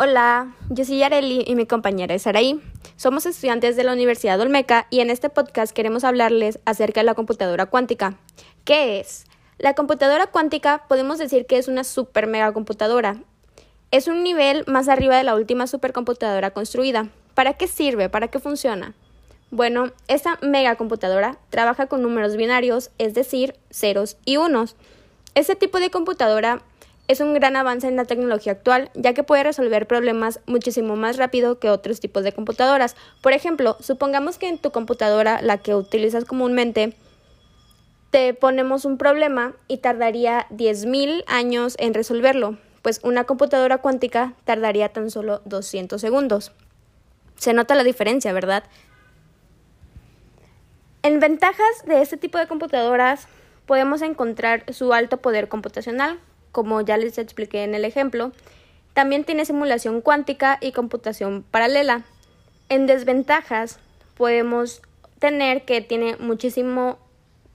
Hola, yo soy Yareli y mi compañera es Saraí. Somos estudiantes de la Universidad Olmeca y en este podcast queremos hablarles acerca de la computadora cuántica. ¿Qué es? La computadora cuántica podemos decir que es una super mega computadora. Es un nivel más arriba de la última supercomputadora construida. ¿Para qué sirve? ¿Para qué funciona? Bueno, esta megacomputadora trabaja con números binarios, es decir, ceros y unos. Este tipo de computadora es un gran avance en la tecnología actual, ya que puede resolver problemas muchísimo más rápido que otros tipos de computadoras. Por ejemplo, supongamos que en tu computadora, la que utilizas comúnmente, te ponemos un problema y tardaría 10.000 años en resolverlo, pues una computadora cuántica tardaría tan solo 200 segundos. Se nota la diferencia, ¿verdad? En ventajas de este tipo de computadoras podemos encontrar su alto poder computacional, como ya les expliqué en el ejemplo. También tiene simulación cuántica y computación paralela. En desventajas podemos tener que tiene muchísimo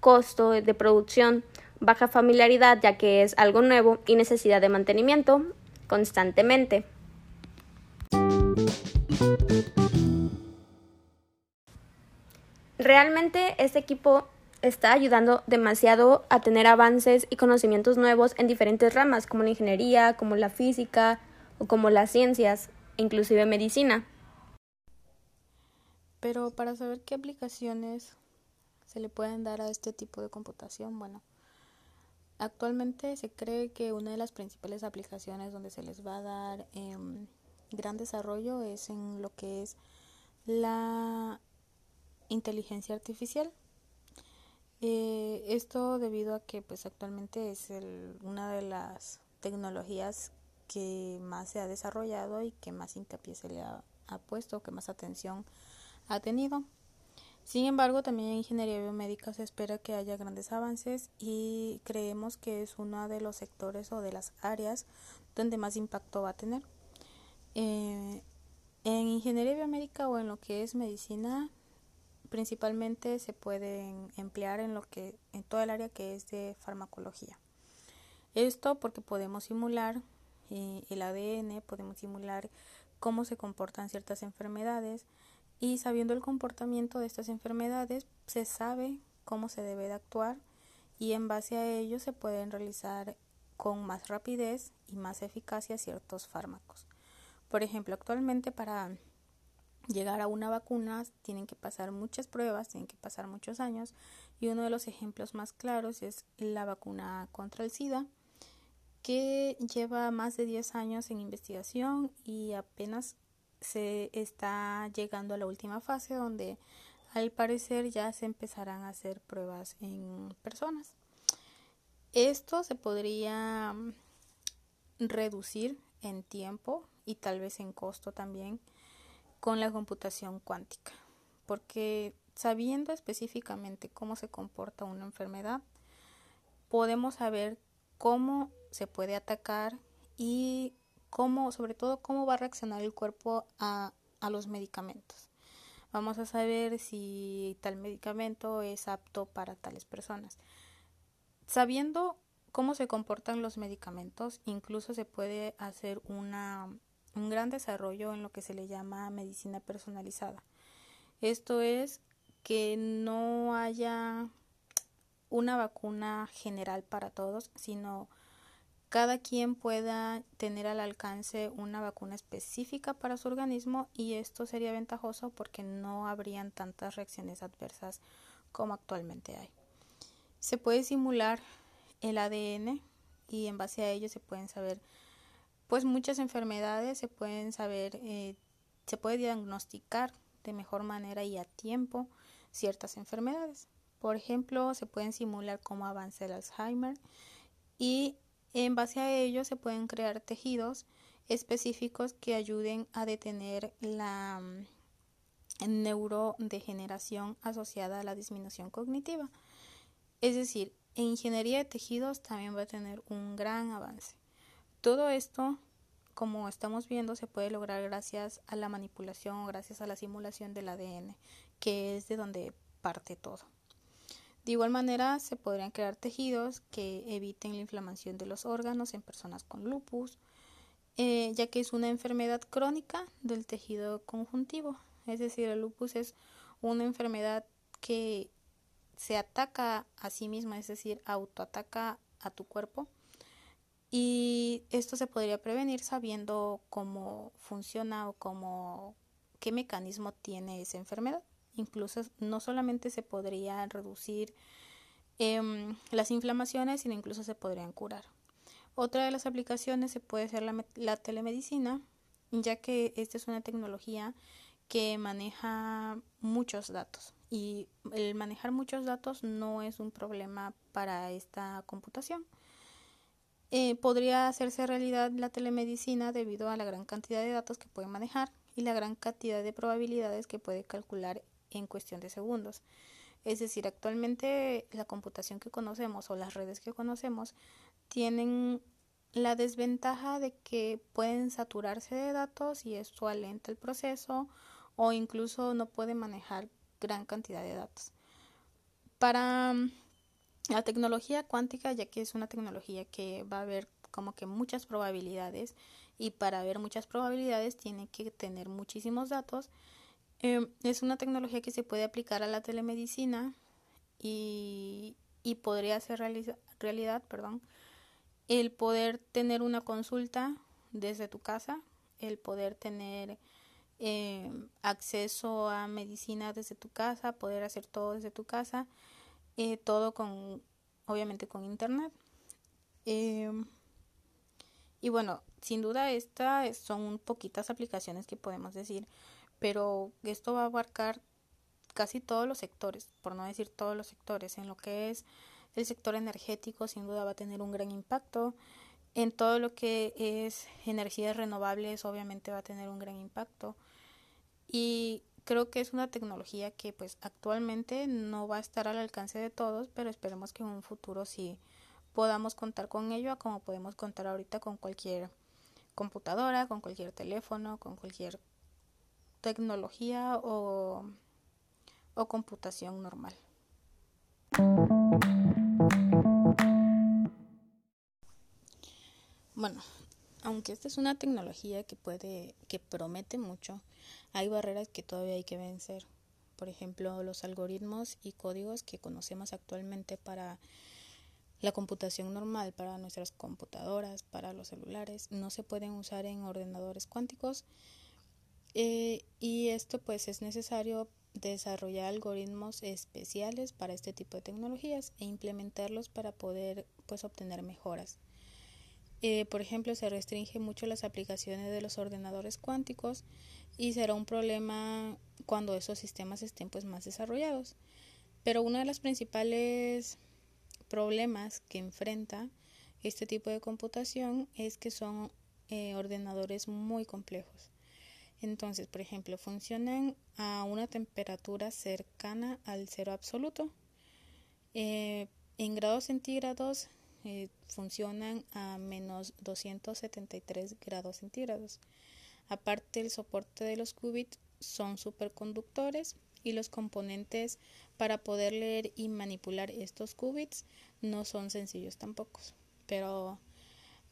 costo de producción, baja familiaridad ya que es algo nuevo y necesidad de mantenimiento constantemente. Realmente este equipo está ayudando demasiado a tener avances y conocimientos nuevos en diferentes ramas, como la ingeniería, como la física o como las ciencias, inclusive medicina. Pero para saber qué aplicaciones se le pueden dar a este tipo de computación, bueno, actualmente se cree que una de las principales aplicaciones donde se les va a dar em, gran desarrollo es en lo que es la inteligencia artificial eh, esto debido a que pues actualmente es el, una de las tecnologías que más se ha desarrollado y que más hincapié se le ha, puesto, que más atención ha tenido. Sin embargo, también en ingeniería biomédica se espera que haya grandes avances y creemos que es uno de los sectores o de las áreas donde más impacto va a tener. Eh, en ingeniería biomédica o en lo que es medicina, principalmente se pueden emplear en lo que en toda el área que es de farmacología. Esto porque podemos simular eh, el ADN, podemos simular cómo se comportan ciertas enfermedades y sabiendo el comportamiento de estas enfermedades se sabe cómo se debe de actuar y en base a ello se pueden realizar con más rapidez y más eficacia ciertos fármacos. Por ejemplo, actualmente para llegar a una vacuna tienen que pasar muchas pruebas, tienen que pasar muchos años y uno de los ejemplos más claros es la vacuna contra el SIDA que lleva más de 10 años en investigación y apenas se está llegando a la última fase donde al parecer ya se empezarán a hacer pruebas en personas. Esto se podría reducir en tiempo y tal vez en costo también con la computación cuántica, porque sabiendo específicamente cómo se comporta una enfermedad, podemos saber cómo se puede atacar y cómo, sobre todo, cómo va a reaccionar el cuerpo a, a los medicamentos. Vamos a saber si tal medicamento es apto para tales personas. Sabiendo cómo se comportan los medicamentos, incluso se puede hacer una un gran desarrollo en lo que se le llama medicina personalizada. Esto es que no haya una vacuna general para todos, sino cada quien pueda tener al alcance una vacuna específica para su organismo y esto sería ventajoso porque no habrían tantas reacciones adversas como actualmente hay. Se puede simular el ADN y en base a ello se pueden saber pues muchas enfermedades se pueden saber, eh, se puede diagnosticar de mejor manera y a tiempo ciertas enfermedades. Por ejemplo, se pueden simular cómo avanza el Alzheimer y en base a ello se pueden crear tejidos específicos que ayuden a detener la mm, neurodegeneración asociada a la disminución cognitiva. Es decir, en ingeniería de tejidos también va a tener un gran avance. Todo esto, como estamos viendo, se puede lograr gracias a la manipulación o gracias a la simulación del ADN, que es de donde parte todo. De igual manera, se podrían crear tejidos que eviten la inflamación de los órganos en personas con lupus eh, ya que es una enfermedad crónica del tejido conjuntivo. Es decir, el lupus es una enfermedad que se ataca a sí misma, es decir, autoataca a tu cuerpo. Y esto se podría prevenir sabiendo cómo funciona o cómo qué mecanismo tiene esa enfermedad. Incluso no solamente se podría reducir em, las inflamaciones, sino incluso se podrían curar. Otra de las aplicaciones se puede ser la, telemedicina, ya que esta es una tecnología que maneja muchos datos y el manejar muchos datos no es un problema para esta computación. Eh, podría hacerse realidad la telemedicina debido a la gran cantidad de datos que puede manejar y la gran cantidad de probabilidades que puede calcular en cuestión de segundos. Es decir, actualmente la computación que conocemos o las redes que conocemos tienen la desventaja de que pueden saturarse de datos y esto alenta el proceso o incluso no puede manejar gran cantidad de datos. Para mm, la tecnología cuántica, ya que es una tecnología que va a haber como que muchas probabilidades y para ver muchas probabilidades tiene que tener muchísimos datos, em, es una tecnología que se puede aplicar a la telemedicina y, y podría ser realidad, perdón, el poder tener una consulta desde tu casa, el poder tener eh, acceso a medicina desde tu casa, poder hacer todo desde tu casa, eh, todo con, obviamente con internet. Em, y bueno, sin duda estas son poquitas aplicaciones que podemos decir, pero esto va a abarcar casi todos los sectores, por no decir todos los sectores, en lo que es el sector energético sin duda va a tener un gran impacto. En todo lo que es energías renovables obviamente va a tener un gran impacto. Y creo que es una tecnología que pues actualmente no va a estar al alcance de todos, pero esperemos que en un futuro sí podamos contar con ello como podemos contar ahorita con cualquier computadora, con cualquier teléfono, con cualquier tecnología o, o computación normal. Bueno, aunque esta es una tecnología que puede, que promete mucho, hay barreras que todavía hay que vencer. Por ejemplo, los algoritmos y códigos que conocemos actualmente para la computación normal, para nuestras computadoras, para los celulares, no se pueden usar en ordenadores cuánticos. Eh, y esto pues es necesario desarrollar algoritmos especiales para este tipo de tecnologías e implementarlos para poder pues obtener mejoras. Eh, por ejemplo, se restringe mucho las aplicaciones de los ordenadores cuánticos y será un problema cuando esos sistemas estén pues más desarrollados. Pero uno de los principales problemas que enfrenta este tipo de computación es que son eh, ordenadores muy complejos. Entonces, por ejemplo, funcionan a una temperatura cercana al cero absoluto. Eh, en grados centígrados funcionan a menos 273 grados centígrados. Aparte, el soporte de los qubits son superconductores y los componentes para poder leer y manipular estos qubits no son sencillos tampoco. Pero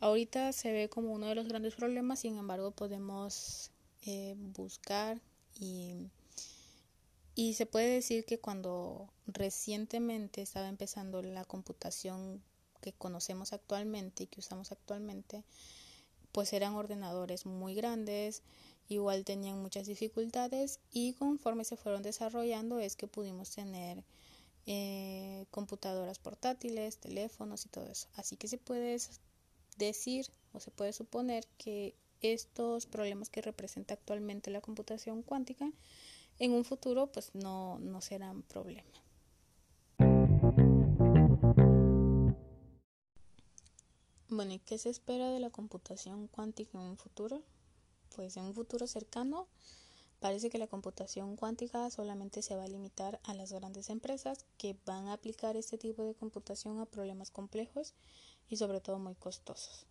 ahorita se ve como uno de los grandes problemas, sin embargo podemos eh, buscar y, y se puede decir que cuando recientemente estaba empezando la computación que conocemos actualmente y que usamos actualmente, pues eran ordenadores muy grandes, igual tenían muchas dificultades y conforme se fueron desarrollando es que pudimos tener eh, computadoras portátiles, teléfonos y todo eso. Así que se puede decir o se puede suponer que estos problemas que representa actualmente la computación cuántica en un futuro pues no, no serán problema. Bueno, ¿y qué se espera de la computación cuántica en un futuro? Pues en un futuro cercano parece que la computación cuántica solamente se va a limitar a las grandes empresas que van a aplicar este tipo de computación a problemas complejos y sobre todo muy costosos.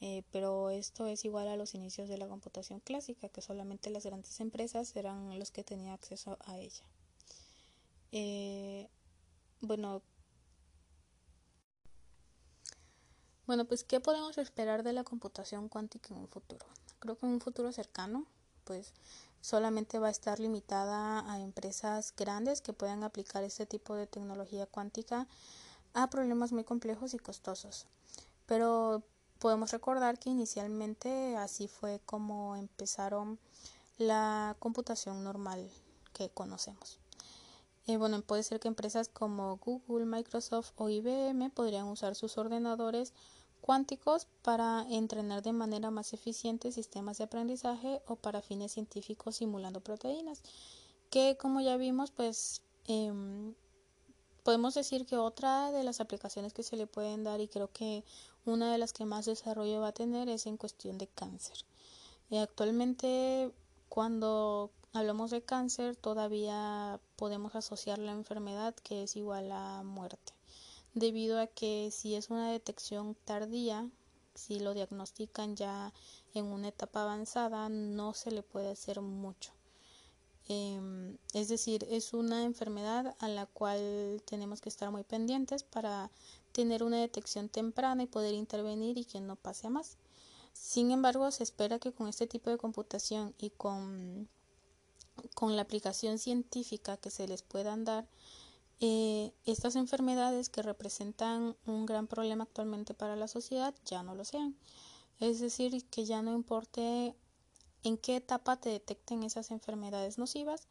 Eh, pero esto es igual a los inicios de la computación clásica, que solamente las grandes empresas eran los que tenían acceso a ella. Eh, bueno, Bueno, pues ¿qué podemos esperar de la computación cuántica en un futuro? Creo que en un futuro cercano, pues solamente va a estar limitada a empresas grandes que puedan aplicar este tipo de tecnología cuántica a problemas muy complejos y costosos. Pero podemos recordar que inicialmente así fue como empezaron la computación normal que conocemos. Eh, bueno, puede ser que empresas como Google, Microsoft o IBM podrían usar sus ordenadores cuánticos para entrenar de manera más eficiente sistemas de aprendizaje o para fines científicos simulando proteínas, que como ya vimos, pues em, podemos decir que otra de las aplicaciones que se le pueden dar y creo que una de las que más desarrollo va a tener es en cuestión de cáncer. Y actualmente cuando hablamos de cáncer todavía podemos asociar la enfermedad que es igual a muerte debido a que si es una detección tardía, si lo diagnostican ya en una etapa avanzada, no se le puede hacer mucho. Em, es decir, es una enfermedad a la cual tenemos que estar muy pendientes para tener una detección temprana y poder intervenir y que no pase a más. Sin embargo, se espera que con este tipo de computación y con, con la aplicación científica que se les puedan dar, eh, estas enfermedades que representan un gran problema actualmente para la sociedad ya no lo sean. Es decir, que ya no importe en qué etapa te detecten esas enfermedades nocivas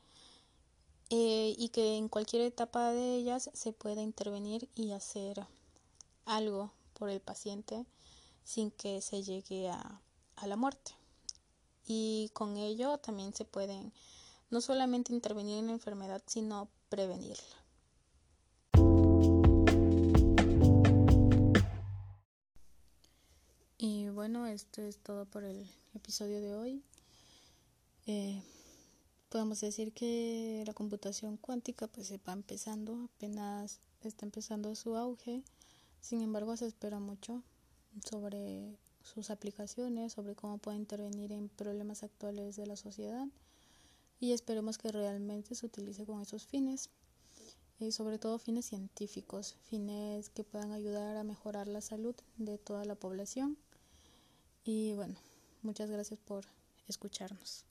eh, y que en cualquier etapa de ellas se pueda intervenir y hacer algo por el paciente sin que se llegue a, a la muerte. Y con ello también se pueden no solamente intervenir en la enfermedad, sino prevenirla. Y bueno, esto es todo por el episodio de hoy. Eh, podemos decir que la computación cuántica pues se va empezando, apenas está empezando su auge. Sin embargo, se espera mucho sobre sus aplicaciones, sobre cómo puede intervenir en problemas actuales de la sociedad y esperemos que realmente se utilice con esos fines y sobre todo fines científicos, fines que puedan ayudar a mejorar la salud de toda la población y bueno, muchas gracias por escucharnos.